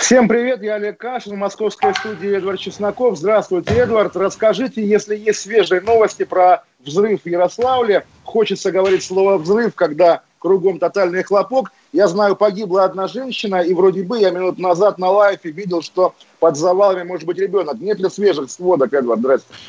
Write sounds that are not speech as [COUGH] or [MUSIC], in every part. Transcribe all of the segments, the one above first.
Всем привет, я Олег Кашин, в московской студии Эдвард Чесноков. Здравствуйте, Эдвард. Расскажите, если есть свежие новости про взрыв в Ярославле. Хочется говорить слово «взрыв», когда кругом тотальный хлопок. Я знаю, погибла одна женщина, и вроде бы я минут назад на лайфе видел, что под завалами может быть ребенок. Нет ли свежих сводок, Эдвард? Здравствуйте.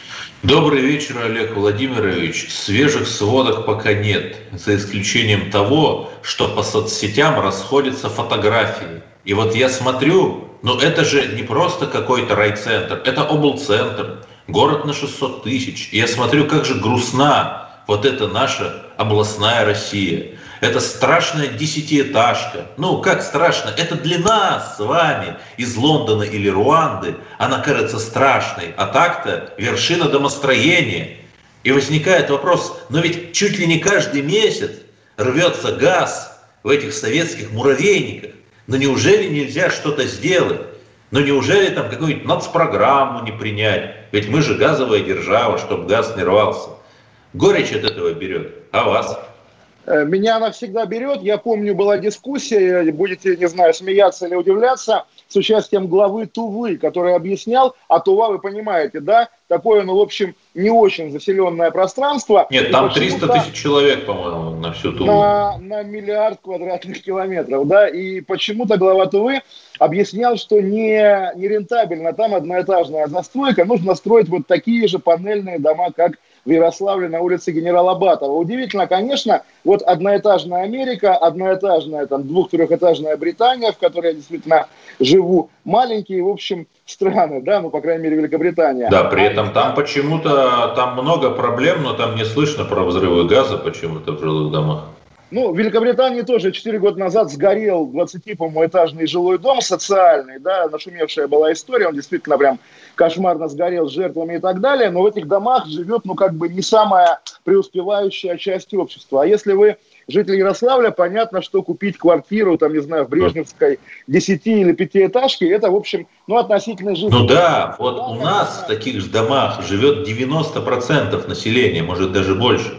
Добрый вечер, Олег Владимирович. Свежих сводок пока нет, за исключением того, что по соцсетям расходятся фотографии. И вот я смотрю, ну это же не просто какой-то райцентр, это облцентр, город на 600 тысяч. И я смотрю, как же грустна вот эта наша областная Россия. Это страшная десятиэтажка. Ну, как страшно? Это для нас с вами из Лондона или Руанды она кажется страшной. А так-то вершина домостроения. И возникает вопрос, но ведь чуть ли не каждый месяц рвется газ в этих советских муравейниках. Но неужели нельзя что-то сделать? Но неужели там какую-нибудь нацпрограмму не принять? Ведь мы же газовая держава, чтобы газ не рвался. Горечь от этого берет. А вас? Э, Меня она всегда берет. Я помню, была дискуссия, будете, не знаю, смеяться или удивляться, с участием главы Тувы, который объяснял, а Тува, вы понимаете, да, такое, ну, в общем, не очень заселенное пространство. Нет, там 300 почему-то- тысяч человек, по-моему, на всю Туву. на, на миллиард квадратных километров, да, и почему-то глава Тувы объяснял, что не, не рентабельно там одноэтажная застройка, нужно строить вот такие же панельные дома, как в Ярославле на улице генерала Батова. Удивительно, конечно, вот одноэтажная Америка, одноэтажная, там, двух-трехэтажная Британия, в которой я действительно живу, маленькие, в общем, страны, да, ну, по крайней мере, Великобритания. Да, при этом там почему-то там много проблем, но там не слышно про взрывы газа почему-то в жилых домах. Ну, в Великобритании тоже 4 года назад сгорел 20, по-моему, этажный жилой дом социальный, да, нашумевшая была история, он действительно прям кошмарно сгорел с жертвами и так далее, но в этих домах живет, ну, как бы не самая преуспевающая часть общества. А если вы житель Ярославля, понятно, что купить квартиру, там, не знаю, в Брежневской 10 или пятиэтажке, это, в общем, ну, относительно жизни. Ну да, вот у нас в таких же домах живет 90% населения, может даже больше.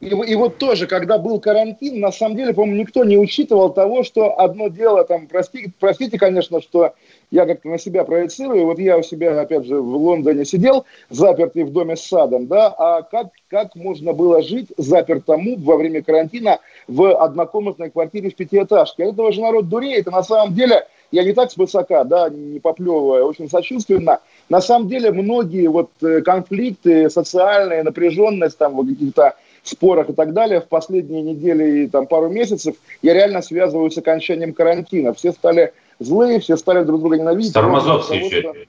И, и вот тоже, когда был карантин, на самом деле, по-моему, никто не учитывал того, что одно дело, там, прости, простите, конечно, что я как-то на себя проецирую, вот я у себя, опять же, в Лондоне сидел, запертый в доме с садом, да, а как, как можно было жить запертому во время карантина в однокомнатной квартире в пятиэтажке? От этого же народ дуреет, и на самом деле, я не так свысока, да, не поплевывая, очень сочувственно, на самом деле многие вот э, конфликты, социальная напряженность, там, вот каких-то спорах и так далее, в последние недели и там, пару месяцев я реально связываю с окончанием карантина. Все стали злые, все стали друг друга ненавидеть. С тормозов Потому что- съезжать.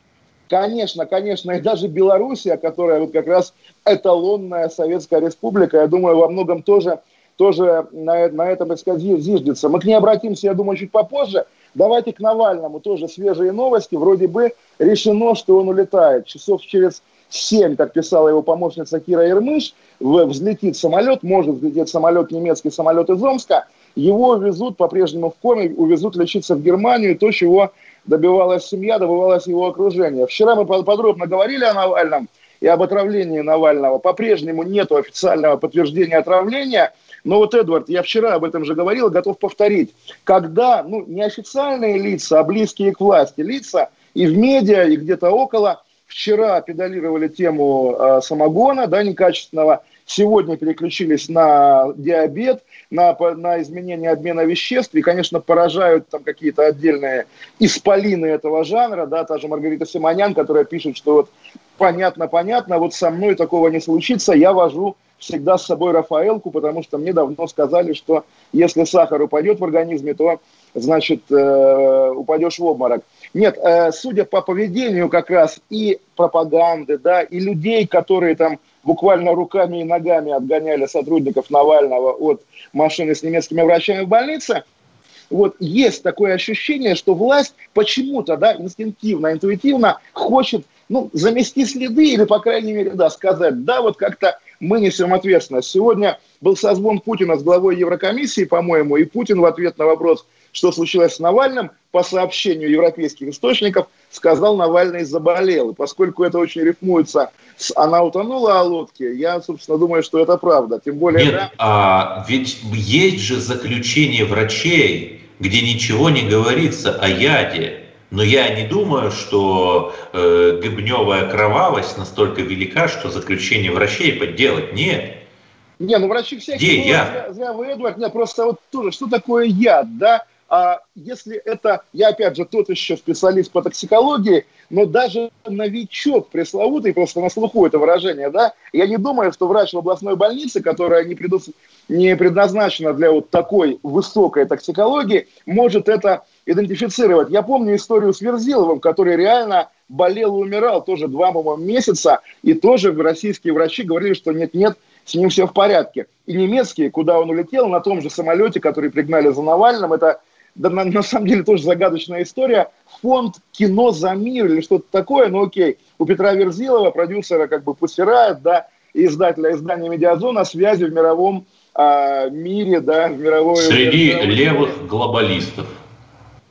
Конечно, конечно, и даже Белоруссия, которая вот как раз эталонная советская республика, я думаю, во многом тоже, тоже на, на этом, так сказать, зи- зиждется. Мы к ней обратимся, я думаю, чуть попозже. Давайте к Навальному тоже свежие новости. Вроде бы решено, что он улетает. Часов через 7, как писала его помощница Кира Ермыш, взлетит самолет, может взлететь самолет, немецкий самолет из Омска. Его везут по-прежнему в коме, увезут лечиться в Германию, то, чего добивалась семья, добивалось его окружение. Вчера мы под- подробно говорили о Навальном и об отравлении Навального. По-прежнему нет официального подтверждения отравления. Но вот, Эдвард, я вчера об этом же говорил, готов повторить. Когда ну, неофициальные лица, а близкие к власти лица и в медиа, и где-то около, вчера педалировали тему э, самогона, да, некачественного, сегодня переключились на диабет, на, на изменение обмена веществ, и, конечно, поражают там какие-то отдельные исполины этого жанра, да, та же Маргарита Симонян, которая пишет, что вот понятно, понятно, вот со мной такого не случится, я вожу всегда с собой Рафаэлку, потому что мне давно сказали, что если сахар упадет в организме, то, значит, э, упадешь в обморок. Нет, э, судя по поведению как раз и пропаганды, да, и людей, которые там буквально руками и ногами отгоняли сотрудников Навального от машины с немецкими врачами в больнице, вот есть такое ощущение, что власть почему-то, да, инстинктивно, интуитивно хочет ну, замести следы или, по крайней мере, да, сказать, да, вот как-то мы несем ответственность. Сегодня был созвон Путина с главой Еврокомиссии, по-моему, и Путин в ответ на вопрос, что случилось с Навальным, по сообщению европейских источников, сказал, Навальный заболел. И поскольку это очень рифмуется с «она утонула о лодке», я, собственно, думаю, что это правда. Тем более... Нет, да... а, ведь есть же заключение врачей, где ничего не говорится о яде. Но я не думаю, что э, гыбневая кровавость настолько велика, что заключение врачей подделать. Нет. Не, ну врачи всякие. Где я? Зря, зря вы, Эдвард, нет, просто вот тоже, что такое яд, да? А если это, я опять же тот еще специалист по токсикологии, но даже новичок пресловутый, просто на слуху это выражение, да, я не думаю, что врач в областной больнице, которая не, предус... не предназначена для вот такой высокой токсикологии, может это идентифицировать. Я помню историю с Верзиловым, который реально болел и умирал тоже два, месяца, и тоже российские врачи говорили, что нет-нет, с ним все в порядке. И немецкие, куда он улетел, на том же самолете, который пригнали за Навальным, это да, на, на самом деле тоже загадочная история, фонд «Кино за мир» или что-то такое, ну окей, у Петра Верзилова, продюсера как бы Пусирает, да, и издателя издания «Медиазона» связи в мировом а, мире, да, в мировой... Среди мировой, левых глобалистов.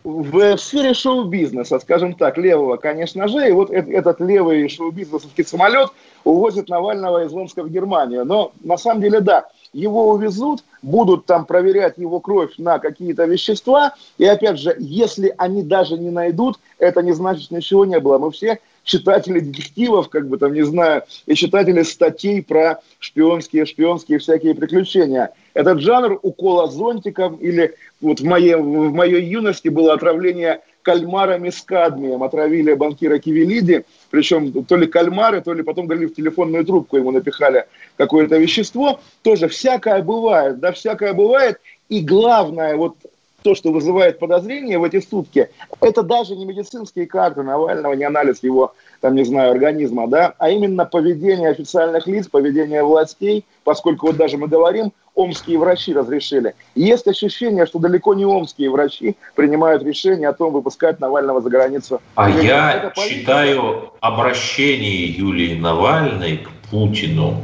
В, в сфере шоу-бизнеса, скажем так, левого, конечно же, и вот этот, этот левый шоу-бизнесовский самолет увозит Навального из Омска в Германию. Но на самом деле, да, его увезут, будут там проверять его кровь на какие-то вещества, и опять же, если они даже не найдут, это не значит, ничего не было. Мы все читатели детективов, как бы там, не знаю, и читатели статей про шпионские, шпионские всякие приключения. Этот жанр укола зонтиком или вот в моей, в моей юности было отравление кальмарами с кадмием. Отравили банкира Кивелиди, причем то ли кальмары, то ли потом говорили в телефонную трубку ему напихали какое-то вещество. Тоже всякое бывает, да, всякое бывает. И главное, вот то, что вызывает подозрения в эти сутки, это даже не медицинские карты Навального, не анализ его, там, не знаю, организма, да, а именно поведение официальных лиц, поведение властей, поскольку вот даже мы говорим, омские врачи разрешили. есть ощущение, что далеко не омские врачи принимают решение о том, выпускать Навального за границу. А я читаю обращение Юлии Навальной к Путину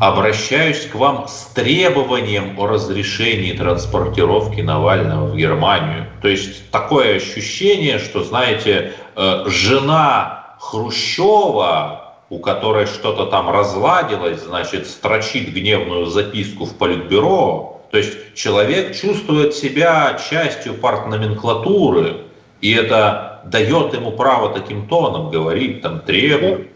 обращаюсь к вам с требованием о разрешении транспортировки Навального в Германию. То есть такое ощущение, что, знаете, э, жена Хрущева, у которой что-то там разладилось, значит, строчит гневную записку в политбюро. То есть человек чувствует себя частью партноменклатуры, и это дает ему право таким тоном говорить, там, требовать.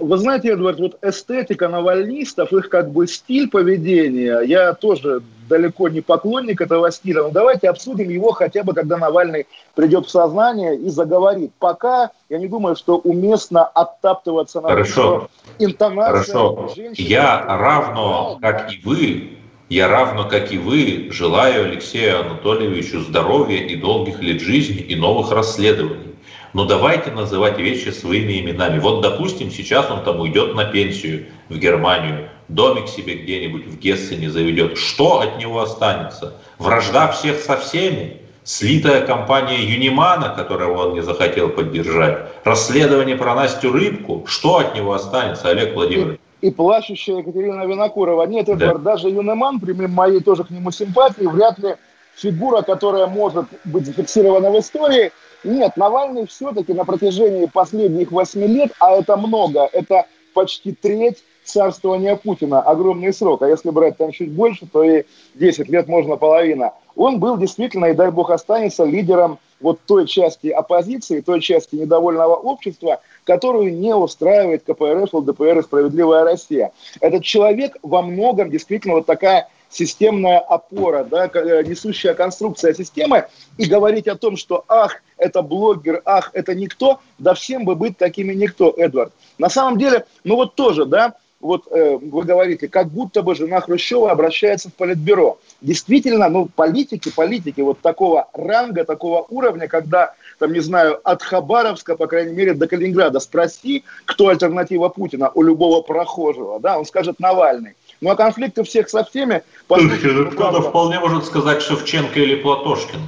Вы знаете, Эдвард, вот эстетика навальнистов, их как бы стиль поведения, я тоже далеко не поклонник этого стиля, но давайте обсудим его хотя бы, когда Навальный придет в сознание и заговорит. Пока я не думаю, что уместно оттаптываться на Хорошо. интонации. Хорошо. Я равно, как и вы, я равно, как и вы, желаю Алексею Анатольевичу здоровья и долгих лет жизни и новых расследований. Но давайте называть вещи своими именами. Вот, допустим, сейчас он там уйдет на пенсию в Германию, домик себе где-нибудь в Гессене заведет. Что от него останется? Вражда всех со всеми? Слитая компания Юнимана, которого он не захотел поддержать? Расследование про Настю Рыбку? Что от него останется, Олег Владимирович? И, плачущая Екатерина Винокурова. Нет, Эдвард, да. даже Юниман, при моей тоже к нему симпатии, вряд ли фигура, которая может быть зафиксирована в истории – нет, Навальный все-таки на протяжении последних восьми лет, а это много, это почти треть царствования Путина, огромный срок. А если брать там чуть больше, то и 10 лет можно половина. Он был действительно, и дай бог останется, лидером вот той части оппозиции, той части недовольного общества, которую не устраивает КПРФ, ЛДПР и «Справедливая Россия». Этот человек во многом действительно вот такая системная опора, да, э, несущая конструкция системы, и говорить о том, что ах, это блогер, ах, это никто, да всем бы быть такими никто, Эдвард. На самом деле, ну вот тоже, да, вот э, вы говорите, как будто бы жена Хрущева обращается в политбюро. Действительно, ну, политики, политики вот такого ранга, такого уровня, когда, там, не знаю, от Хабаровска, по крайней мере, до Калининграда спроси, кто альтернатива Путина у любого прохожего, да, он скажет Навальный. Ну а конфликты всех со всеми... Кто-то вполне может сказать Шевченко или Платошкин.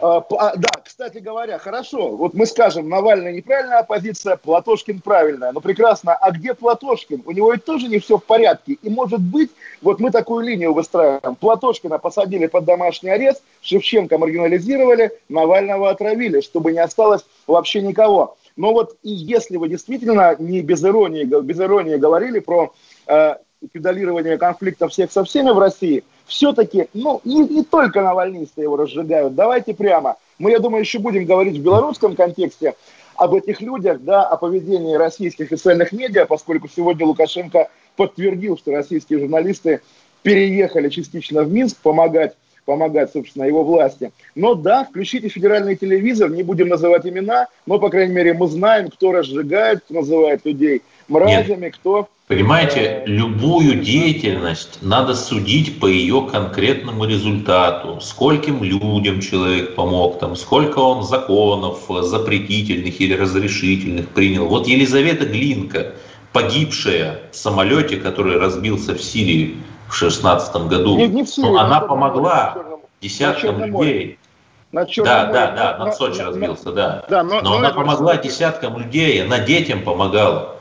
А, а, да, кстати говоря, хорошо, вот мы скажем, Навальный неправильная оппозиция, Платошкин правильная, но прекрасно, а где Платошкин? У него ведь тоже не все в порядке, и может быть, вот мы такую линию выстраиваем, Платошкина посадили под домашний арест, Шевченко маргинализировали, Навального отравили, чтобы не осталось вообще никого. Но вот и если вы действительно не без иронии, без иронии говорили про э, педалирование конфликта всех со всеми в России – все-таки, ну, не, не только навальнисты его разжигают, давайте прямо. Мы, я думаю, еще будем говорить в белорусском контексте об этих людях, да, о поведении российских официальных медиа, поскольку сегодня Лукашенко подтвердил, что российские журналисты переехали частично в Минск помогать помогать, собственно, его власти. Но да, включите федеральный телевизор, не будем называть имена, но, по крайней мере, мы знаем, кто разжигает, кто называет людей мразями, Нет. кто Понимаете, любую деятельность надо судить по ее конкретному результату. Скольким людям человек помог, там, сколько он законов запретительных или разрешительных принял. Вот Елизавета Глинка, погибшая в самолете, который разбился в Сирии в 16 году, не, не в Сирии, она помогла черном, десяткам людей. На да, море, да, да, на, над Сочи на, разбился, на, да. да но, но, но она помогла десяткам людей, она детям помогала.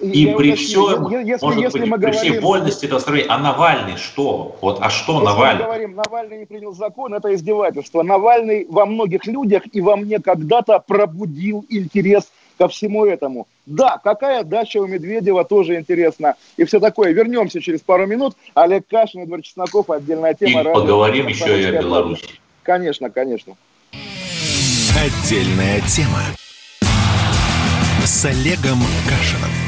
И я при всем, если, может если быть, мы при всей вольности этого строения, а Навальный что? Вот, а что если Навальный? Мы говорим, Навальный не принял закон, это издевательство. Навальный во многих людях и во мне когда-то пробудил интерес ко всему этому. Да, какая дача у Медведева, тоже интересно. И все такое. Вернемся через пару минут. Олег Кашин, Эдвард Чесноков, отдельная тема. И радио, поговорим еще и о Беларуси. Конечно, конечно. Отдельная тема. С Олегом Кашиным.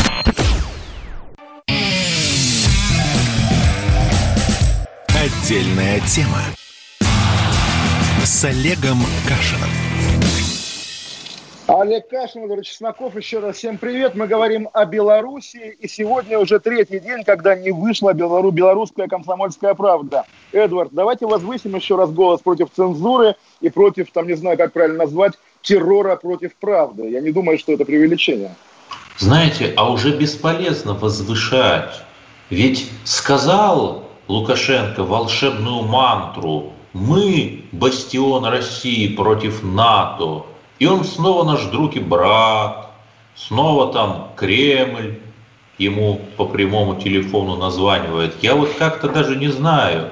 Отдельная тема с Олегом Кашиным. Олег Кашин, Владимир Чесноков, еще раз всем привет. Мы говорим о Беларуси, и сегодня уже третий день, когда не вышла белору белорусская комсомольская правда. Эдвард, давайте возвысим еще раз голос против цензуры и против, там не знаю, как правильно назвать, террора против правды. Я не думаю, что это преувеличение. Знаете, а уже бесполезно возвышать. Ведь сказал Лукашенко волшебную мантру «Мы – бастион России против НАТО», и он снова наш друг и брат, снова там Кремль ему по прямому телефону названивает. Я вот как-то даже не знаю,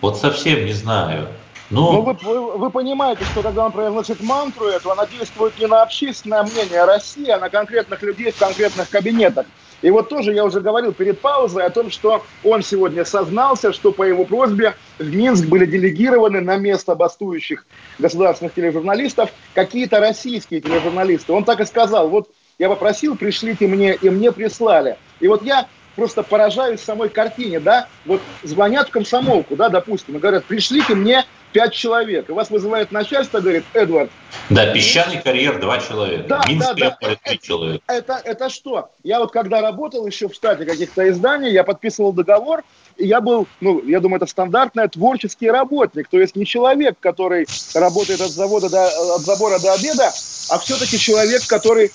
вот совсем не знаю. Но, Но вы, вы, вы понимаете, что когда он произносит мантру эту, она действует не на общественное мнение России, а на конкретных людей в конкретных кабинетах. И вот тоже я уже говорил перед паузой о том, что он сегодня сознался, что по его просьбе в Минск были делегированы на место бастующих государственных тележурналистов какие-то российские тележурналисты. Он так и сказал, вот я попросил, пришлите мне, и мне прислали. И вот я просто поражаюсь самой картине, да, вот звонят в комсомолку, да, допустим, и говорят, пришлите мне пять человек. И вас вызывает начальство, говорит, Эдвард. Да, песчаный карьер два человека. Да, Минск да, да. три человека. Это, это что? Я вот когда работал еще в штате каких-то изданий, я подписывал договор, я был, ну, я думаю, это стандартный творческий работник, то есть не человек, который работает от завода до, от забора до обеда, а все-таки человек, который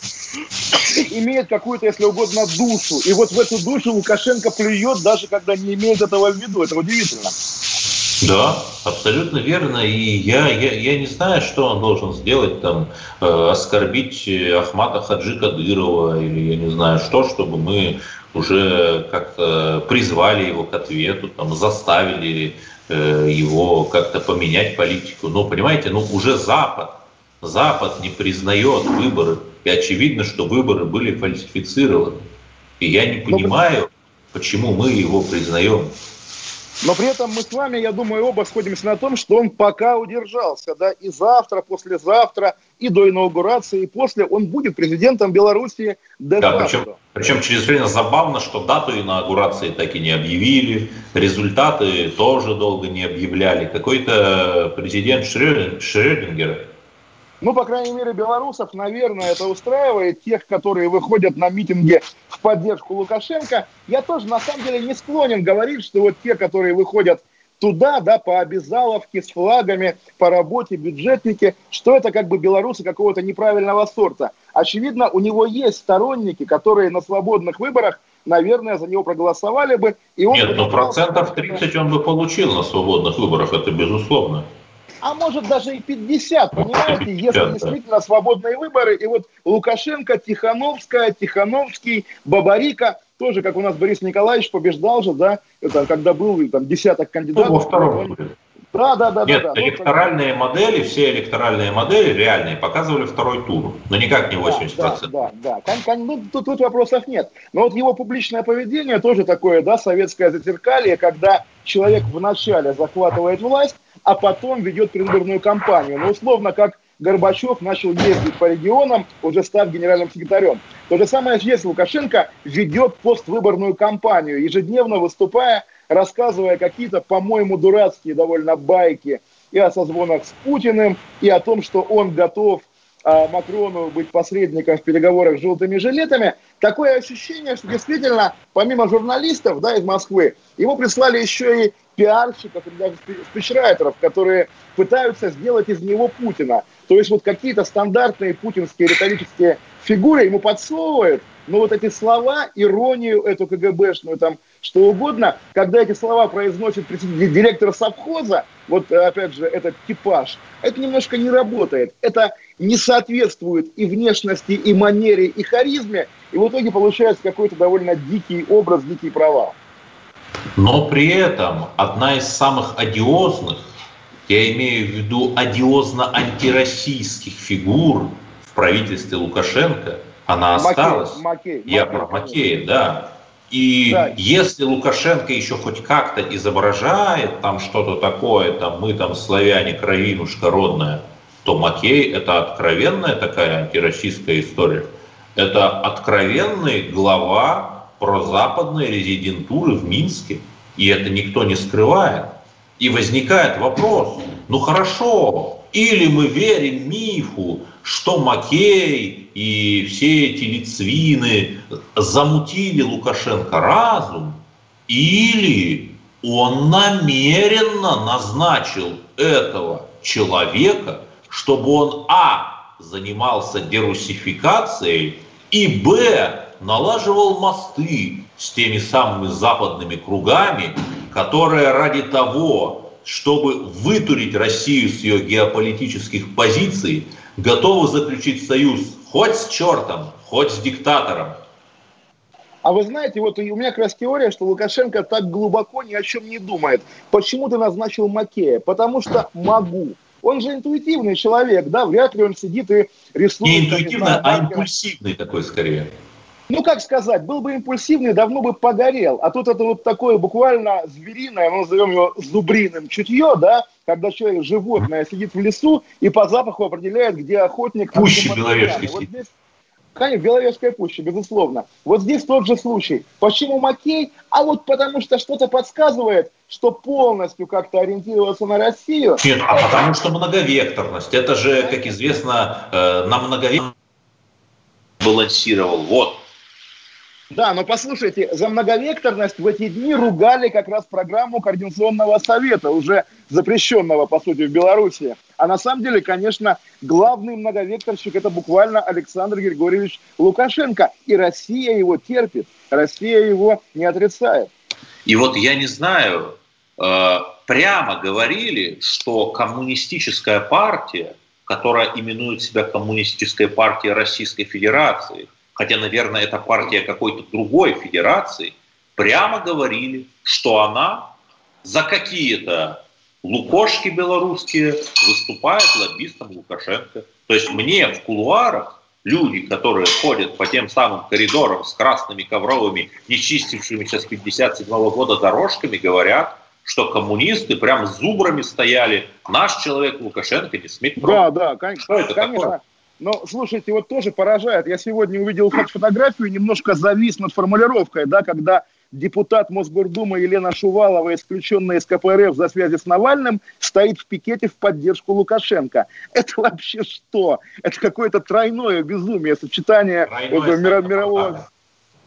имеет какую-то, если угодно, душу. И вот в эту душу Лукашенко плюет, даже когда не имеет этого в виду. Это удивительно. Да, абсолютно верно. И я, я, я не знаю, что он должен сделать, там, э, оскорбить Ахмата Хаджи Кадырова или я не знаю что, чтобы мы уже как-то призвали его к ответу, там, заставили э, его как-то поменять политику. Но, понимаете, ну уже Запад, Запад не признает выборы. И очевидно, что выборы были фальсифицированы. И я не понимаю, почему мы его признаем. Но при этом мы с вами, я думаю, оба сходимся на том, что он пока удержался, да, и завтра, послезавтра, и до инаугурации, и после он будет президентом Белоруссии до да, причем, причем чрезвычайно забавно, что дату инаугурации так и не объявили, результаты тоже долго не объявляли. Какой-то президент Шрёдингер Ну, по крайней мере, белорусов, наверное, это устраивает. Тех, которые выходят на митинги в поддержку Лукашенко. Я тоже, на самом деле, не склонен говорить, что вот те, которые выходят туда, да, по обязаловке, с флагами, по работе, бюджетники, что это как бы белорусы какого-то неправильного сорта. Очевидно, у него есть сторонники, которые на свободных выборах, наверное, за него проголосовали бы. И он Нет, но ну, процентов 30 он бы получил на свободных выборах, это безусловно а может даже и 50, понимаете, если действительно свободные выборы. И вот Лукашенко, Тихановская, Тихановский, Бабарика, тоже, как у нас Борис Николаевич побеждал же, да, это когда был там десяток кандидатов. Ну, во втором Да, да, да. Нет, да, да. электоральные ну, модели, все электоральные модели реальные показывали второй тур, но никак не 80%. Да, да, да. да. Ну, тут, тут вопросов нет. Но вот его публичное поведение тоже такое, да, советское зазеркалье, когда человек вначале захватывает власть, а потом ведет предвыборную кампанию. Ну, условно, как Горбачев начал ездить по регионам, уже став генеральным секретарем. То же самое здесь Лукашенко ведет поствыборную кампанию, ежедневно выступая, рассказывая какие-то, по-моему, дурацкие довольно байки и о созвонах с Путиным, и о том, что он готов а, Макрону быть посредником в переговорах с желтыми жилетами. Такое ощущение, что действительно, помимо журналистов да, из Москвы, ему прислали еще и пиарщиков или даже спичрайтеров, которые пытаются сделать из него Путина. То есть вот какие-то стандартные путинские риторические фигуры ему подсовывают, но вот эти слова, иронию эту КГБшную, там, что угодно, когда эти слова произносит директор совхоза, вот опять же этот типаж, это немножко не работает. Это не соответствует и внешности, и манере, и харизме, и в итоге получается какой-то довольно дикий образ, дикий провал. Но при этом одна из самых одиозных, я имею в виду одиозно-антироссийских фигур в правительстве Лукашенко, она осталась. Макей, Макей, я Макей, про Макея, да. И да. если Лукашенко еще хоть как-то изображает там что-то такое, там мы там славяне, кровинушка родная, то Макей это откровенная такая антироссийская история. Это откровенный глава прозападной резидентуры в Минске. И это никто не скрывает. И возникает вопрос, ну хорошо, или мы верим мифу, что Макей и все эти лицвины замутили Лукашенко разум, или он намеренно назначил этого человека, чтобы он, а, занимался дерусификацией, и, б, налаживал мосты с теми самыми западными кругами, которые ради того, чтобы вытурить Россию с ее геополитических позиций, готовы заключить союз хоть с чертом, хоть с диктатором. А вы знаете, вот у меня как раз теория, что Лукашенко так глубоко ни о чем не думает. Почему ты назначил Макея? Потому что могу. Он же интуитивный человек, да, вряд ли он сидит и рисует. Не интуитивный, а импульсивный такой скорее ну как сказать, был бы импульсивный, давно бы погорел. А тут это вот такое буквально звериное, мы назовем его зубриным чутье, да, когда человек, животное, сидит в лесу и по запаху определяет, где охотник. Пуще Беловежской. Вот здесь, конечно, Беловежская пуща, безусловно. Вот здесь тот же случай. Почему Макей? А вот потому что что-то подсказывает, что полностью как-то ориентироваться на Россию. Нет, а потому что многовекторность. Это же, как известно, э, на многовекторность балансировал. Вот да, но послушайте, за многовекторность в эти дни ругали как раз программу Координационного совета, уже запрещенного, по сути, в Беларуси. А на самом деле, конечно, главный многовекторщик – это буквально Александр Григорьевич Лукашенко. И Россия его терпит, Россия его не отрицает. И вот я не знаю, э, прямо говорили, что коммунистическая партия, которая именует себя коммунистической партией Российской Федерации, хотя, наверное, это партия какой-то другой федерации, прямо говорили, что она за какие-то лукошки белорусские выступает лоббистом Лукашенко. То есть мне в кулуарах люди, которые ходят по тем самым коридорам с красными ковровыми, не чистившимися с 57 года дорожками, говорят, что коммунисты прям зубрами стояли. Наш человек Лукашенко не смеет Да, да, конечно. Что это конечно. Такое? Но, слушайте, вот тоже поражает. Я сегодня увидел фотографию, немножко завис над формулировкой, да, когда депутат Мосгордумы Елена Шувалова, исключенная из КПРФ за связи с Навальным, стоит в пикете в поддержку Лукашенко. Это вообще что? Это какое-то тройное безумие, сочетание тройное мира, мирового...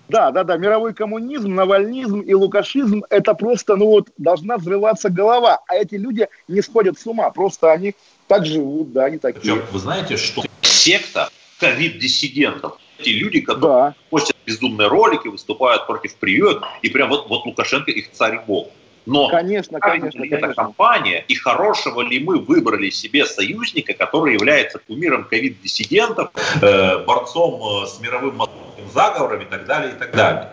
Да, да, да, мировой коммунизм, навальнизм и лукашизм – это просто, ну вот, должна взрываться голова. А эти люди не сходят с ума, просто они так живут, да, они такие. Причем, вы знаете, что секта ковид-диссидентов, эти люди, которые да. постят безумные ролики, выступают против привет, и прям вот, вот Лукашенко их царь бог. Но конечно, конечно, ли эта компания, и хорошего ли мы выбрали себе союзника, который является кумиром ковид-диссидентов, э, борцом э, с мировым заговором и так далее, и так далее.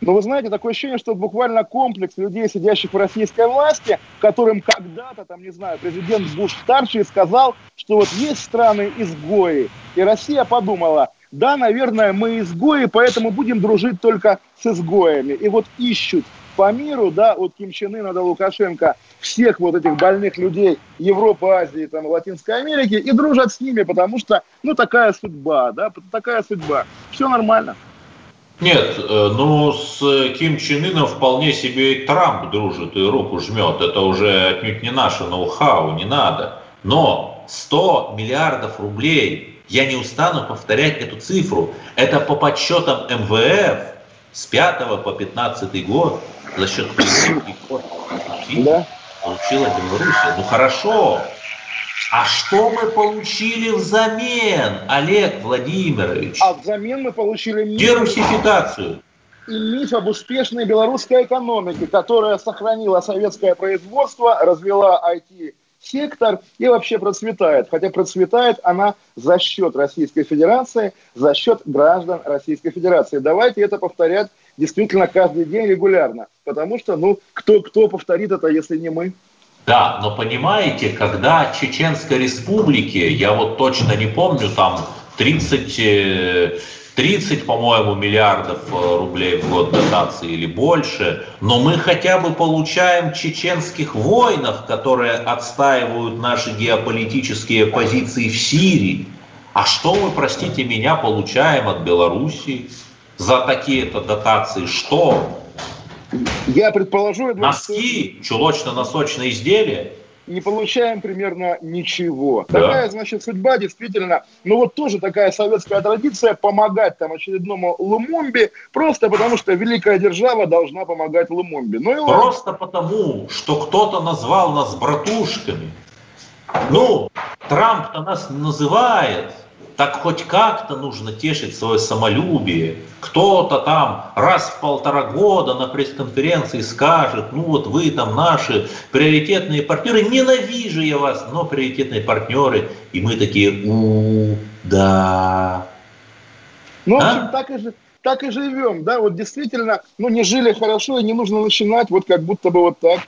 Но вы знаете, такое ощущение, что буквально комплекс людей, сидящих в российской власти, которым когда-то, там, не знаю, президент Буш-старший сказал, что вот есть страны-изгои, и Россия подумала, да, наверное, мы изгои, поэтому будем дружить только с изгоями. И вот ищут по миру, да, от Ким Чен Ына до Лукашенко, всех вот этих больных людей Европы, Азии, там, Латинской Америки, и дружат с ними, потому что, ну, такая судьба, да, такая судьба. Все нормально. Нет, э, ну с Ким Чен Ыном вполне себе и Трамп дружит и руку жмет. Это уже отнюдь не наше ноу-хау, не надо. Но 100 миллиардов рублей, я не устану повторять эту цифру, это по подсчетам МВФ с 5 по 15 год за счет [COUGHS] да. получила Белоруссия. Ну хорошо, а что мы получили взамен, Олег Владимирович? А взамен мы получили миф. Дерусификацию. И миф об успешной белорусской экономике, которая сохранила советское производство, развела IT-сектор и вообще процветает. Хотя процветает она за счет Российской Федерации, за счет граждан Российской Федерации. Давайте это повторять действительно каждый день регулярно. Потому что, ну, кто, кто повторит это, если не мы? Да, но понимаете, когда Чеченской республике, я вот точно не помню, там 30, 30 э, по-моему, миллиардов э, рублей в год дотации или больше, но мы хотя бы получаем чеченских воинов, которые отстаивают наши геополитические позиции в Сирии. А что мы, простите меня, получаем от Белоруссии за такие-то дотации? Что? Я предположу... Эдвард, Носки, чулочно-носочные изделия. Не получаем примерно ничего. Да. Такая, значит, судьба действительно... Ну вот тоже такая советская традиция помогать там очередному Лумумбе, просто потому что великая держава должна помогать Лумумбе. Ну, и просто ладно. потому, что кто-то назвал нас братушками. Ну, Трамп-то нас называет так хоть как-то нужно тешить свое самолюбие. Кто-то там раз в полтора года на пресс-конференции скажет, ну вот вы там наши приоритетные партнеры, ненавижу я вас, но приоритетные партнеры. И мы такие, у, да. Ну, в а? общем, так и же, так и живем, да, вот действительно, ну, не жили хорошо, и не нужно начинать вот как будто бы вот так.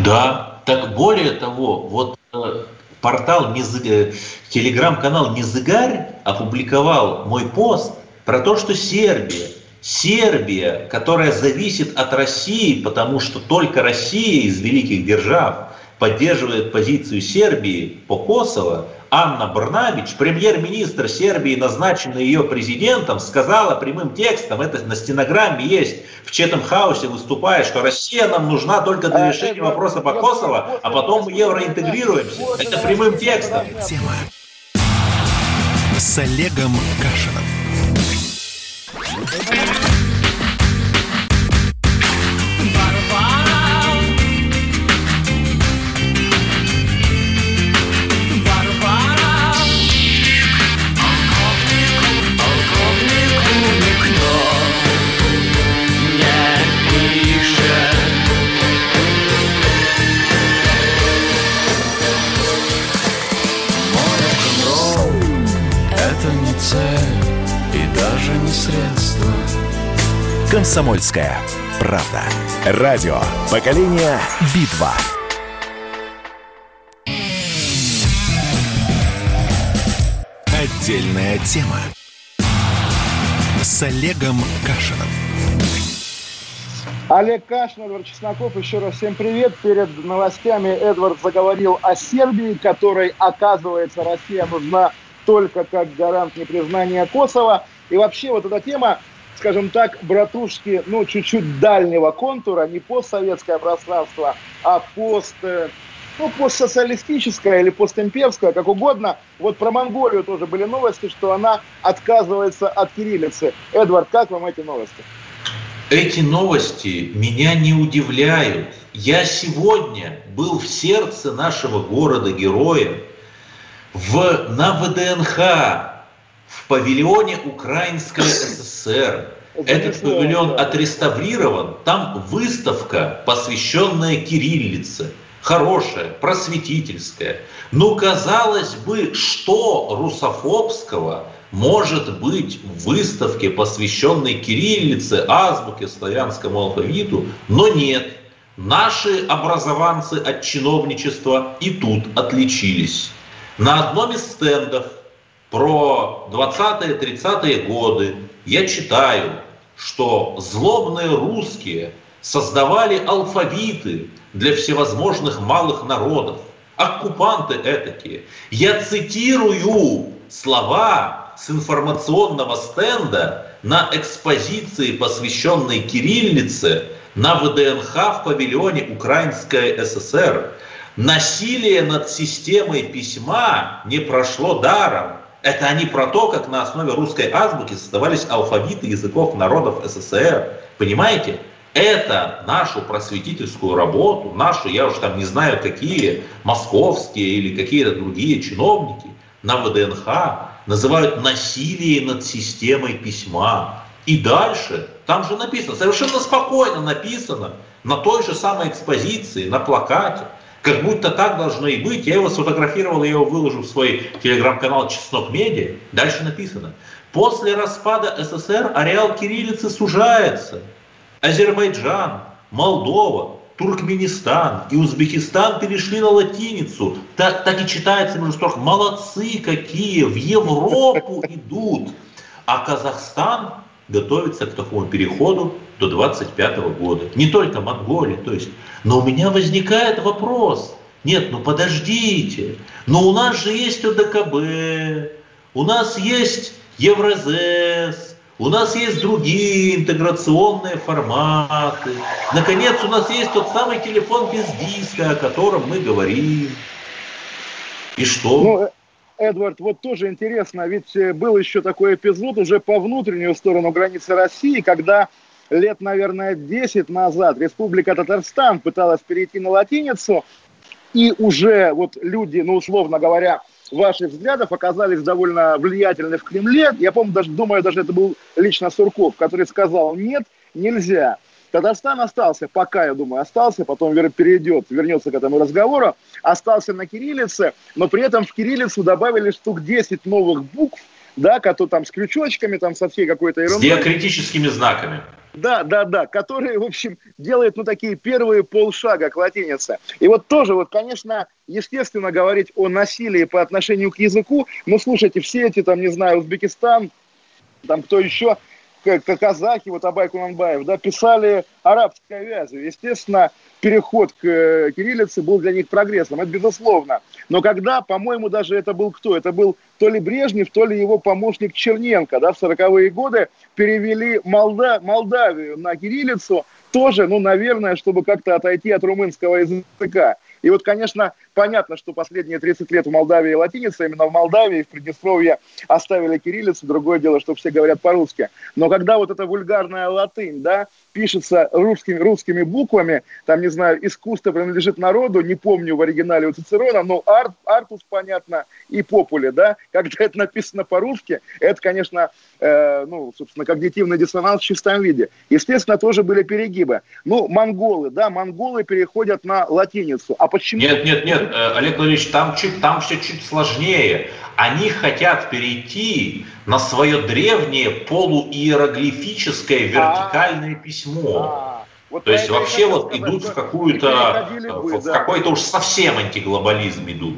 Да, так более того, вот э, портал, э, телеграм-канал Незыгарь опубликовал мой пост про то, что Сербия, Сербия, которая зависит от России, потому что только Россия из великих держав поддерживает позицию Сербии по Косово, Анна Брнавич, премьер-министр Сербии, назначенный ее президентом, сказала прямым текстом, это на стенограмме есть, в Четем-хаусе выступая, что Россия нам нужна только для решения вопроса по Косово, а потом мы евроинтегрируемся. Это прямым текстом. Тема с Олегом Кашином. «Комсомольская правда». Радио «Поколение Битва». Отдельная тема с Олегом Кашиным. Олег Кашин, Эдвард Чесноков, еще раз всем привет. Перед новостями Эдвард заговорил о Сербии, которой, оказывается, Россия нужна только как гарант непризнания Косово. И вообще вот эта тема скажем так, братушки, ну, чуть-чуть дальнего контура, не постсоветское пространство, а пост, э, ну, постсоциалистическое или постимперское, как угодно. Вот про Монголию тоже были новости, что она отказывается от кириллицы. Эдвард, как вам эти новости? Эти новости меня не удивляют. Я сегодня был в сердце нашего города-героя, в, на ВДНХ, в павильоне Украинской ССР. Этот павильон отреставрирован, там выставка, посвященная кириллице, хорошая, просветительская. Ну, казалось бы, что русофобского может быть в выставке, посвященной кириллице, азбуке, славянскому алфавиту, но нет. Наши образованцы от чиновничества и тут отличились. На одном из стендов про 20-30-е годы я читаю, что злобные русские создавали алфавиты для всевозможных малых народов. Оккупанты этакие. Я цитирую слова с информационного стенда на экспозиции, посвященной кириллице, на ВДНХ в павильоне Украинская ССР. Насилие над системой письма не прошло даром. Это они про то, как на основе русской азбуки создавались алфавиты языков народов СССР. Понимаете? Это нашу просветительскую работу, нашу, я уж там не знаю, какие московские или какие-то другие чиновники на ВДНХ называют насилие над системой письма. И дальше, там же написано, совершенно спокойно написано, на той же самой экспозиции, на плакате, как будто так должно и быть. Я его сфотографировал, я его выложу в свой телеграм-канал «Чеснок Медиа». Дальше написано. После распада СССР ареал кириллицы сужается. Азербайджан, Молдова, Туркменистан и Узбекистан перешли на латиницу. Так, так и читается между строк. Молодцы какие, в Европу идут. А Казахстан готовится к такому переходу до 25 года. Не только Монголия, то есть. Но у меня возникает вопрос. Нет, ну подождите. Но у нас же есть ОДКБ, у нас есть Евразес, у нас есть другие интеграционные форматы. Наконец, у нас есть тот самый телефон без диска, о котором мы говорим. И что? Ну, Эдвард, вот тоже интересно, ведь э, был еще такой эпизод уже по внутреннюю сторону границы России, когда лет, наверное, 10 назад Республика Татарстан пыталась перейти на латиницу, и уже вот люди, ну, условно говоря, ваших взглядов оказались довольно влиятельны в Кремле. Я помню, даже, думаю, даже это был лично Сурков, который сказал, нет, нельзя. Татарстан остался, пока, я думаю, остался, потом перейдет, вернется к этому разговору, остался на кириллице, но при этом в кириллицу добавили штук 10 новых букв, да, которые там с крючочками, там со всей какой-то ерундой. С диакритическими знаками. Да, да, да, которые, в общем, делают, ну, такие первые полшага к латинице. И вот тоже, вот, конечно, естественно, говорить о насилии по отношению к языку, ну, слушайте, все эти, там, не знаю, Узбекистан, там, кто еще, казахи, вот Абай Кунанбаев, да, писали арабской вязью. Естественно, переход к э, кириллице был для них прогрессом, это безусловно. Но когда, по-моему, даже это был кто? Это был то ли Брежнев, то ли его помощник Черненко, да, в 40-е годы перевели Молда... Молдавию на кириллицу, тоже, ну, наверное, чтобы как-то отойти от румынского языка. И вот, конечно, понятно, что последние 30 лет в Молдавии латиница, именно в Молдавии, в Приднестровье оставили кириллицу, другое дело, что все говорят по-русски. Но когда вот эта вульгарная латынь, да, пишется русскими, русскими буквами, там, не знаю, искусство принадлежит народу, не помню в оригинале у Цицерона, но арт, артус, понятно, и популе, да, когда это написано по-русски, это, конечно, э, ну, собственно, когнитивный диссонанс в чистом виде. Естественно, тоже были перегибы. Ну, монголы, да, монголы переходят на латиницу. А почему? Нет, нет, нет, Олег Владимирович, там, чуть, там все чуть сложнее. Они хотят перейти на свое древнее полуиероглифическое а. вертикальное письмо. А, вот То есть вообще вот идут в какую-то, в да. какой-то уж совсем антиглобализм идут.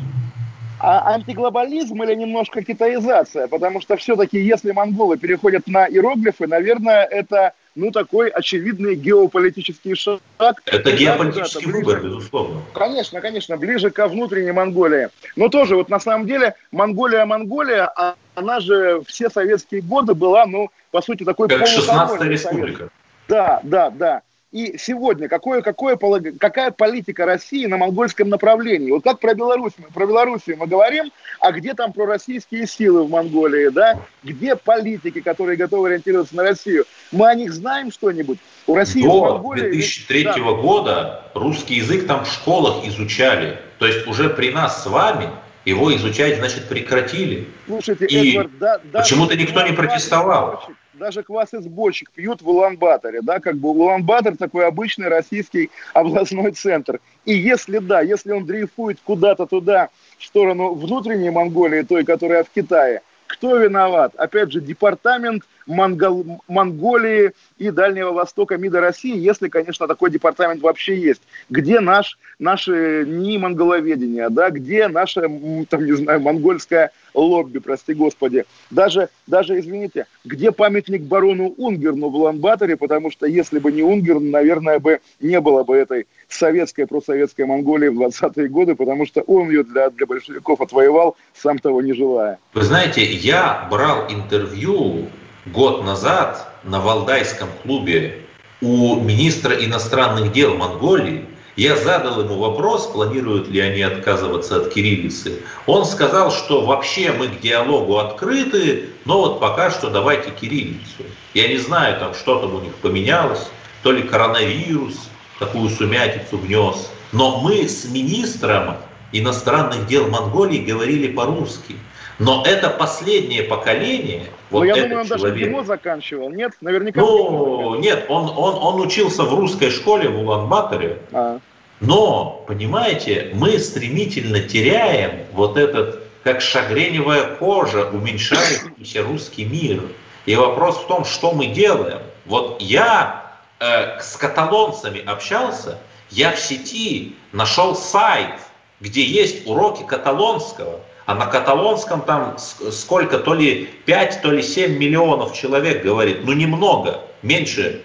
А антиглобализм или немножко китаизация? Потому что все-таки, если монголы переходят на иероглифы, наверное, это ну, такой очевидный геополитический шаг. Это геополитический ближе, выбор, безусловно. Конечно, конечно, ближе ко внутренней Монголии. Но тоже вот на самом деле Монголия-Монголия, а она же все советские годы была, ну, по сути, такой Как 16-я республика. Да, да, да. И сегодня какое, какое, какая политика России на монгольском направлении? Вот как про Беларусь, про Белоруссию мы говорим, а где там пророссийские силы в Монголии, да? Где политики, которые готовы ориентироваться на Россию? Мы о них знаем что-нибудь? У России До Монголии... 2003 да. года русский язык там в школах изучали. То есть уже при нас с вами его изучать, значит, прекратили. Слушайте, И Эдвард, да, почему-то никто не протестовал даже квас из бочек пьют в Улан-Баторе, да, как бы Улан-Батор такой обычный российский областной центр. И если да, если он дрейфует куда-то туда, в сторону внутренней Монголии, той, которая в Китае, кто виноват? Опять же, департамент Монгол, Монголии и Дальнего Востока МИДа России, если, конечно, такой департамент вообще есть. Где наш, наше не монголоведение, да, где наше, там, не знаю, монгольское лобби, прости господи. Даже, даже, извините, где памятник барону Унгерну в Ланбаторе, потому что если бы не Унгерн, наверное, бы не было бы этой советской, просоветской Монголии в 20-е годы, потому что он ее для, для большевиков отвоевал, сам того не желая. Вы знаете, я брал интервью год назад на Валдайском клубе у министра иностранных дел Монголии, я задал ему вопрос, планируют ли они отказываться от кириллицы. Он сказал, что вообще мы к диалогу открыты, но вот пока что давайте кириллицу. Я не знаю, там что там у них поменялось, то ли коронавирус такую сумятицу внес. Но мы с министром иностранных дел Монголии говорили по-русски. Но это последнее поколение, ну, вот я думаю, он человек, даже ГИМО заканчивал, нет? Наверняка. Ну, нет, он, он, он учился в русской школе в Улан-Баторе. А. Но, понимаете, мы стремительно теряем вот этот, как шагреневая кожа, уменьшающийся русский мир. И вопрос в том, что мы делаем. Вот я э, с каталонцами общался, я в сети нашел сайт, где есть уроки каталонского. А на каталонском там сколько, то ли 5, то ли 7 миллионов человек говорит. Ну немного, меньше,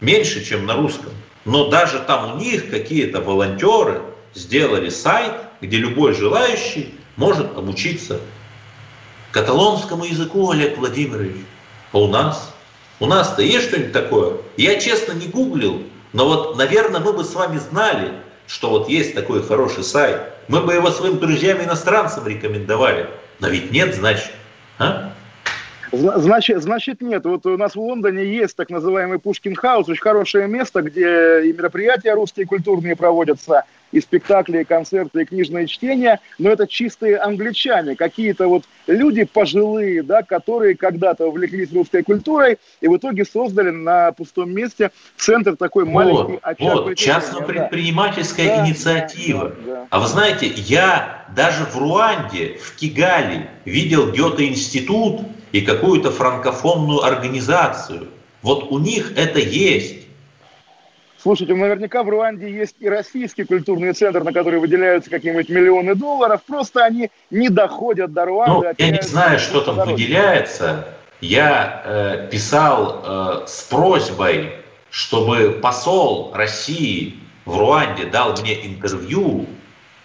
меньше, чем на русском. Но даже там у них какие-то волонтеры сделали сайт, где любой желающий может обучиться каталонскому языку, Олег Владимирович. А у нас? У нас-то есть что-нибудь такое? Я честно не гуглил, но вот, наверное, мы бы с вами знали, что вот есть такой хороший сайт. Мы бы его своим друзьям-иностранцам рекомендовали. Но ведь нет, значит. А? Значит, значит нет. Вот у нас в Лондоне есть так называемый Пушкин Хаус, очень хорошее место, где и мероприятия русские культурные проводятся, и спектакли, и концерты, и книжные чтения, но это чистые англичане, какие-то вот люди пожилые, да, которые когда-то увлеклись русской культурой и в итоге создали на пустом месте центр такой вот, маленький очаг. Вот, частно-предпринимательская да. инициатива. Да, да, да. А вы знаете, я даже в Руанде, в Кигали видел Гёте-институт и какую-то франкофонную организацию. Вот у них это есть. Слушайте, наверняка в Руанде есть и российский культурный центр, на который выделяются какие-нибудь миллионы долларов, просто они не доходят до Руанды. Ну, я не знаю, что там дороги. выделяется. Я э, писал э, с просьбой, чтобы посол России в Руанде дал мне интервью.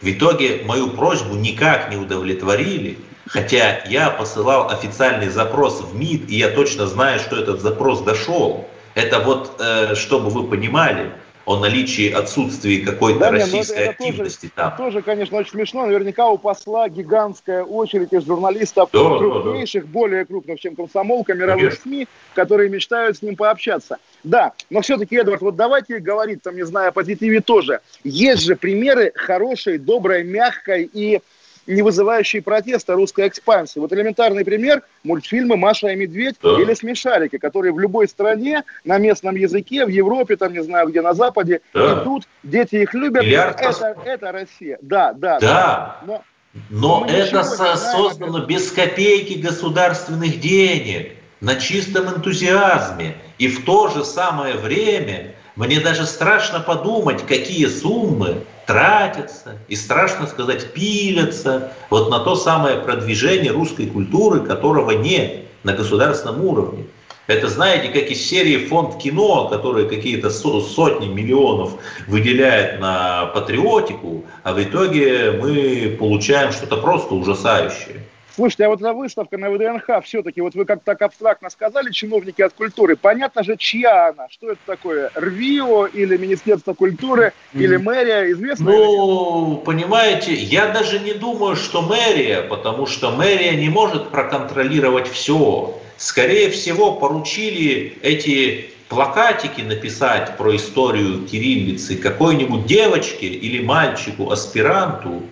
В итоге мою просьбу никак не удовлетворили, хотя я посылал официальный запрос в МИД, и я точно знаю, что этот запрос дошел. Это вот, э, чтобы вы понимали, о наличии отсутствии какой-то да, российской это, это активности тоже, там. Тоже, конечно, очень смешно. Наверняка у посла гигантская очередь из журналистов да, крупнейших, да, да. более крупных, чем комсомолка, мировых конечно. СМИ, которые мечтают с ним пообщаться. Да, но все-таки, Эдвард, вот давайте говорить, там, не знаю, о позитиве тоже. Есть же примеры хорошей, доброй, мягкой и не вызывающие протеста русской экспансии. Вот элементарный пример – мультфильмы «Маша и Медведь» да. или «Смешарики», которые в любой стране, на местном языке, в Европе, там не знаю где, на Западе, да. идут, дети их любят. Это, это Россия. Да, да. Да. да. Но, Но это создано без копейки государственных денег, на чистом энтузиазме. И в то же самое время мне даже страшно подумать, какие суммы тратятся и, страшно сказать, пилятся вот на то самое продвижение русской культуры, которого нет на государственном уровне. Это, знаете, как из серии фонд кино, который какие-то сотни миллионов выделяет на патриотику, а в итоге мы получаем что-то просто ужасающее. Слушайте, а вот эта выставка на ВДНХ, все-таки, вот вы как так абстрактно сказали, чиновники от культуры, понятно же, чья она? Что это такое? РВИО или Министерство культуры, mm. или мэрия? Известно? Ну, понимаете, я даже не думаю, что мэрия, потому что мэрия не может проконтролировать все. Скорее всего, поручили эти плакатики написать про историю кириллицы какой-нибудь девочке или мальчику, аспиранту,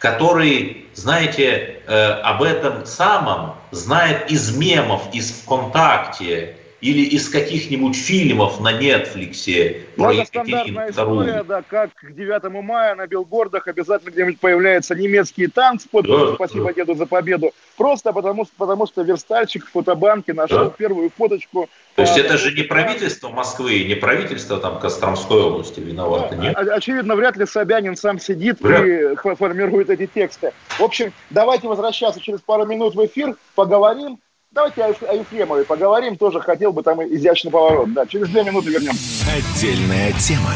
который, знаете, э, об этом самом знает из мемов, из ВКонтакте, или из каких-нибудь фильмов на Нетфликсе ну, про Екатерину история, да, как к 9 мая на билбордах обязательно где-нибудь появляется немецкий танк с подписью да, «Спасибо да. деду за победу». Просто потому, потому что верстальщик в фотобанке нашел да. первую фоточку. То есть это же не правительство Москвы, не правительство там Костромской области виновато, да, нет? Очевидно, вряд ли Собянин сам сидит вряд. и формирует эти тексты. В общем, давайте возвращаться через пару минут в эфир, поговорим. Давайте о Ефремовой поговорим, тоже хотел бы там изящный поворот. Да, через две минуты вернемся. Отдельная тема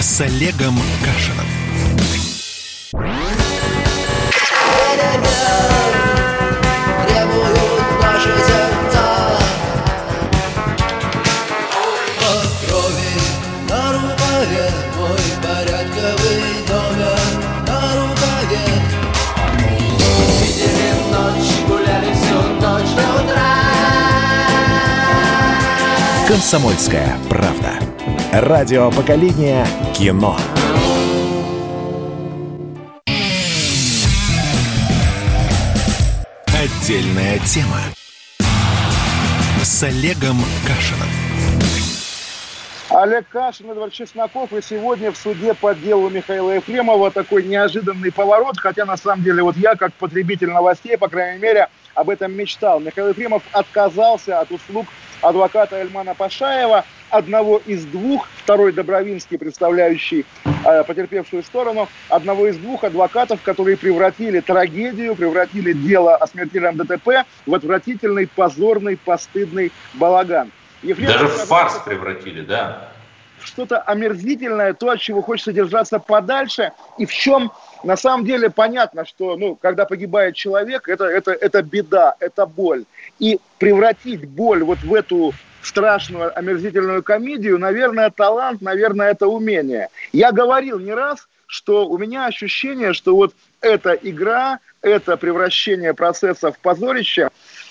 с Олегом Кашиным. «Комсомольская правда». Радио поколения кино. Отдельная тема с Олегом Кашиным. Олег Кашин, Эдвард Чесноков, и сегодня в суде по делу Михаила Ефремова такой неожиданный поворот, хотя на самом деле вот я, как потребитель новостей, по крайней мере, об этом мечтал. Михаил Ефремов отказался от услуг адвоката Эльмана Пашаева, одного из двух, второй Добровинский, представляющий э, потерпевшую сторону, одного из двух адвокатов, которые превратили трагедию, превратили дело о смертельном ДТП в отвратительный, позорный, постыдный балаган. Ефремов Даже в фарс превратили, да. Что-то омерзительное, то, от чего хочется держаться подальше, и в чем на самом деле понятно, что ну, когда погибает человек, это, это, это беда, это боль. И превратить боль вот в эту страшную, омерзительную комедию, наверное, талант, наверное, это умение. Я говорил не раз, что у меня ощущение, что вот эта игра, это превращение процесса в позорище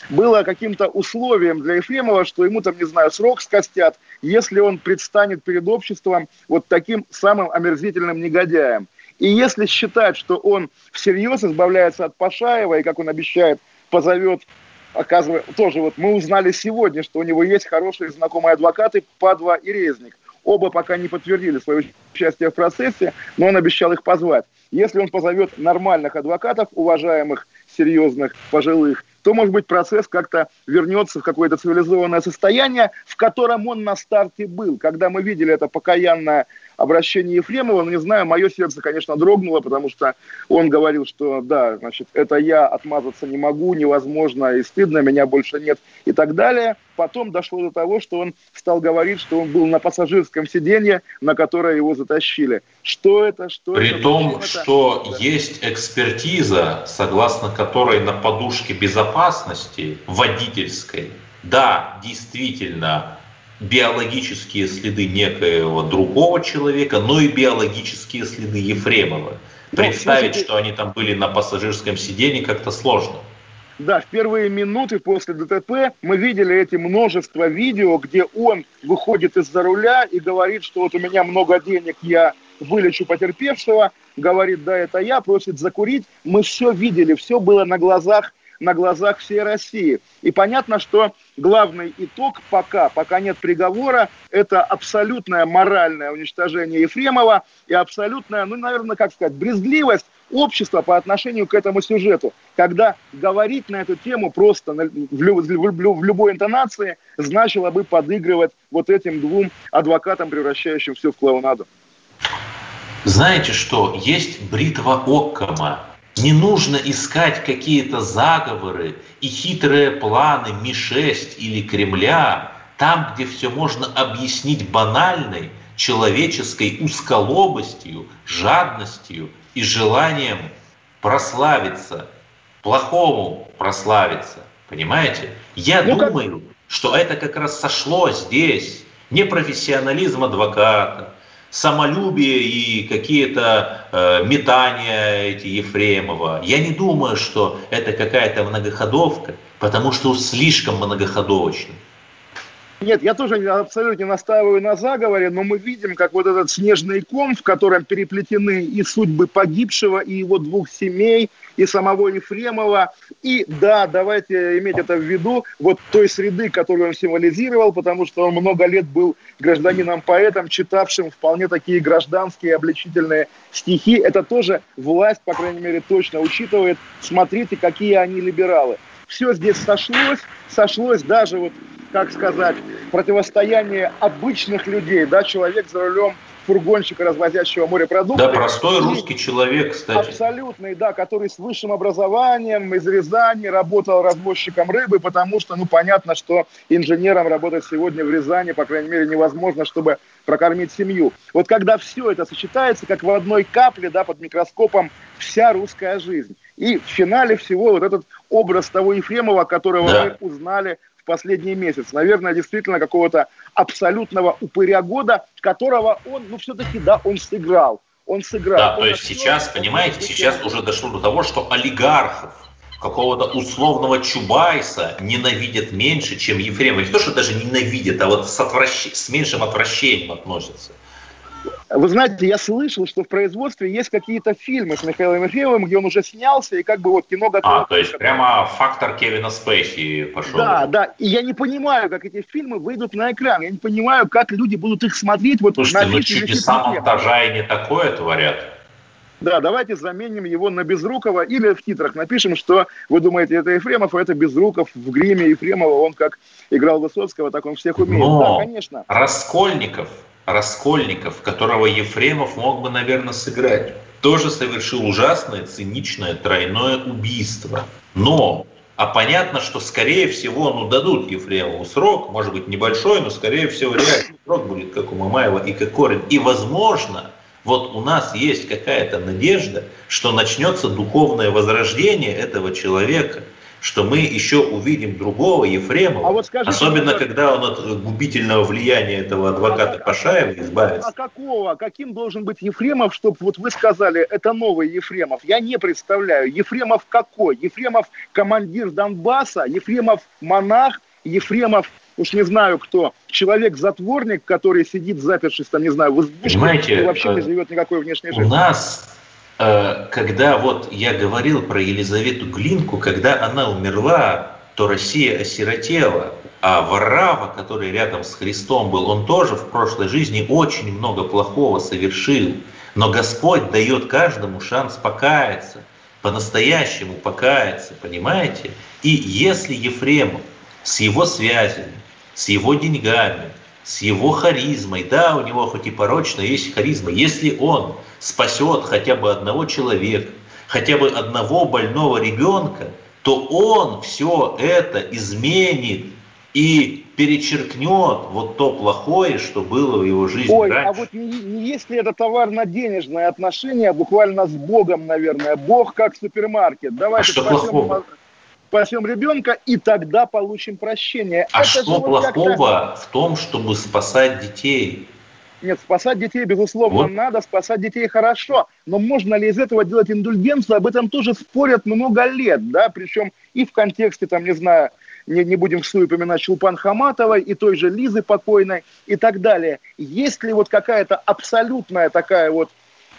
было каким-то условием для Ефремова, что ему там, не знаю, срок скостят, если он предстанет перед обществом вот таким самым омерзительным негодяем. И если считать, что он всерьез избавляется от Пашаева, и, как он обещает, позовет оказывается, тоже вот мы узнали сегодня, что у него есть хорошие знакомые адвокаты Падва и Резник. Оба пока не подтвердили свое участие в процессе, но он обещал их позвать. Если он позовет нормальных адвокатов, уважаемых, серьезных, пожилых, то, может быть, процесс как-то вернется в какое-то цивилизованное состояние, в котором он на старте был. Когда мы видели это покаянное обращение Ефремова, ну, не знаю, мое сердце, конечно, дрогнуло, потому что он говорил, что, да, значит, это я отмазаться не могу, невозможно и стыдно, меня больше нет и так далее. Потом дошло до того, что он стал говорить, что он был на пассажирском сиденье, на которое его затащили. Что это, что При это? Том, что это? есть экспертиза, согласно которой на подушке безопасности водительской, да, действительно, биологические следы некоего другого человека, но и биологические следы Ефремова. Представить, что они там были на пассажирском сиденье, как-то сложно. Да, в первые минуты после ДТП мы видели эти множество видео, где он выходит из-за руля и говорит, что вот у меня много денег, я вылечу потерпевшего, говорит, да, это я, просит закурить. Мы все видели, все было на глазах на глазах всей России. И понятно, что главный итог пока, пока нет приговора, это абсолютное моральное уничтожение Ефремова и абсолютная, ну, наверное, как сказать, брезгливость общества по отношению к этому сюжету, когда говорить на эту тему просто в, люб, в любой интонации значило бы подыгрывать вот этим двум адвокатам, превращающим все в клоунаду. Знаете что, есть бритва Оккама, не нужно искать какие-то заговоры и хитрые планы Ми-6 или Кремля, там, где все можно объяснить банальной человеческой узколобостью, жадностью и желанием прославиться. плохому прославиться. Понимаете? Я ну, думаю, как... что это как раз сошло здесь. Непрофессионализм адвоката, самолюбие и какие-то э, метания эти Ефремова. Я не думаю, что это какая-то многоходовка, потому что слишком многоходовочно. Нет, я тоже абсолютно настаиваю на заговоре, но мы видим, как вот этот снежный ком, в котором переплетены и судьбы погибшего, и его двух семей, и самого Ефремова. И да, давайте иметь это в виду, вот той среды, которую он символизировал, потому что он много лет был гражданином-поэтом, читавшим вполне такие гражданские обличительные стихи. Это тоже власть, по крайней мере, точно учитывает. Смотрите, какие они либералы. Все здесь сошлось, сошлось даже вот как сказать, противостояние обычных людей, да, человек за рулем фургонщика, развозящего морепродукты. Да, простой русский человек, кстати. Абсолютный, да, который с высшим образованием из Рязани работал развозчиком рыбы, потому что, ну, понятно, что инженером работать сегодня в Рязани, по крайней мере, невозможно, чтобы прокормить семью. Вот когда все это сочетается, как в одной капле, да, под микроскопом, вся русская жизнь. И в финале всего вот этот образ того Ефремова, которого да. мы узнали в последний месяц. Наверное, действительно какого-то абсолютного упыря года, которого он, ну, все-таки, да, он сыграл. Он сыграл. Да, он то есть сейчас, понимаете, сейчас уже дошло до того, что олигархов, какого-то условного Чубайса ненавидят меньше, чем Ефремова. Не то, что даже ненавидят, а вот с, отвращ... с меньшим отвращением относятся. Вы знаете, я слышал, что в производстве есть какие-то фильмы с Михаилом Ефремовым, где он уже снялся, и как бы вот кино готово. А, то есть прямо фактор Кевина Спейси пошел. Да, да. И я не понимаю, как эти фильмы выйдут на экран. Я не понимаю, как люди будут их смотреть. Вот Слушайте, ну чудеса монтажа и не такое творят. Да, давайте заменим его на Безрукова или в титрах напишем, что вы думаете, это Ефремов, а это Безруков в гриме Ефремова. Он как играл Высоцкого, так он всех умеет. Но да, конечно. Раскольников Раскольников, которого Ефремов мог бы, наверное, сыграть, тоже совершил ужасное, циничное тройное убийство. Но а понятно, что, скорее всего, ну, дадут Ефремову срок, может быть, небольшой, но, скорее всего, реальный срок будет, как у Мамаева и как Корин. И, возможно, вот у нас есть какая-то надежда, что начнется духовное возрождение этого человека – что мы еще увидим другого Ефремова, а вот скажите, особенно когда он от губительного влияния этого адвоката а, Пашаева избавится. А какого, каким должен быть Ефремов, чтобы вот вы сказали, это новый Ефремов? Я не представляю. Ефремов какой? Ефремов командир Донбасса, Ефремов монах, Ефремов уж не знаю кто, человек-затворник, который сидит запершись там, не знаю, в избушке и вообще не э, живет никакой внешней жизнью. У нас когда вот я говорил про Елизавету Глинку, когда она умерла, то Россия осиротела. А Варава, который рядом с Христом был, он тоже в прошлой жизни очень много плохого совершил. Но Господь дает каждому шанс покаяться, по-настоящему покаяться, понимаете? И если Ефремов с его связями, с его деньгами, с его харизмой, да, у него хоть и порочно есть харизма, если он спасет хотя бы одного человека, хотя бы одного больного ребенка, то он все это изменит и перечеркнет вот то плохое, что было в его жизни Ой, а раньше. а вот не, не есть ли это товарно-денежное отношение, буквально с Богом, наверное, Бог как супермаркет. Давайте а что плохого? Спасем ребенка, и тогда получим прощение. А Это что плохого в том, чтобы спасать детей? Нет, спасать детей, безусловно, вот. надо, спасать детей хорошо. Но можно ли из этого делать индульгенцию, об этом тоже спорят много лет, да, причем и в контексте, там, не знаю, не, не будем в суе упоминать Чулпан Хаматовой и той же Лизы покойной и так далее. Есть ли вот какая-то абсолютная такая вот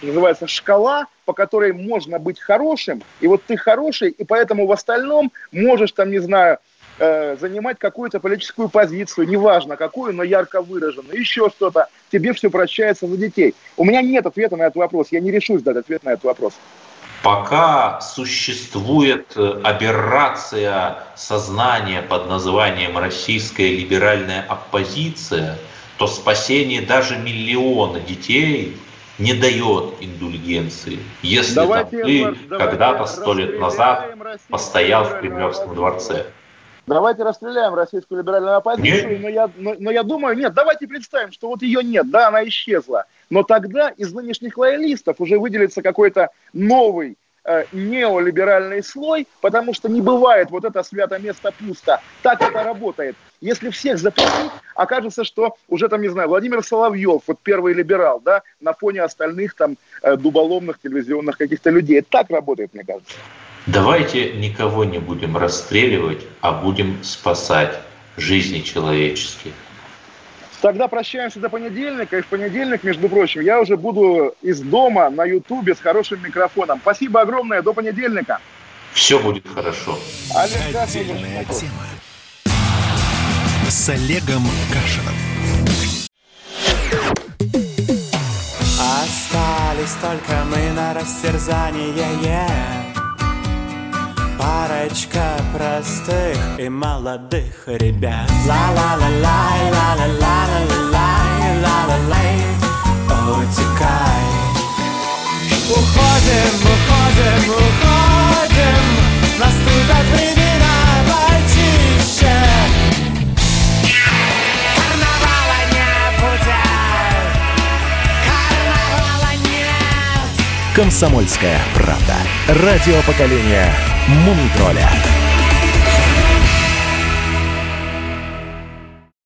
называется шкала, по которой можно быть хорошим, и вот ты хороший, и поэтому в остальном можешь там, не знаю, э, занимать какую-то политическую позицию, неважно какую, но ярко выраженную, еще что-то, тебе все прощается за детей. У меня нет ответа на этот вопрос, я не решусь дать ответ на этот вопрос. Пока существует э, аберрация сознания под названием российская либеральная оппозиция, то спасение даже миллиона детей не дает индульгенции, если давайте, там, ты когда-то сто лет назад постоял в Кремлевском дворце. Давайте расстреляем российскую либеральную оппозицию, но я, но, но я думаю, нет, давайте представим, что вот ее нет, да, она исчезла. Но тогда из нынешних лоялистов уже выделится какой-то новый неолиберальный слой, потому что не бывает вот это свято место пусто. Так это работает. Если всех запретить, окажется, что уже там, не знаю, Владимир Соловьев, вот первый либерал, да, на фоне остальных там э, дуболомных телевизионных каких-то людей. Так работает, мне кажется. Давайте никого не будем расстреливать, а будем спасать жизни человеческие. Тогда прощаемся до понедельника. И в понедельник, между прочим, я уже буду из дома на Ютубе с хорошим микрофоном. Спасибо огромное. До понедельника. Все будет хорошо. Олег Отдельная тема. С Олегом Кашином. Остались только мы на растерзание Парочка простых и молодых ребят. Ла-ла-ла-лай, ла-ла-ла-ла-ла-лай, ла-ла-лай. Утекай. Уходим, уходим, уходим. Наступят времена почище. Комсомольская правда. Радио поколения Mumitrolha.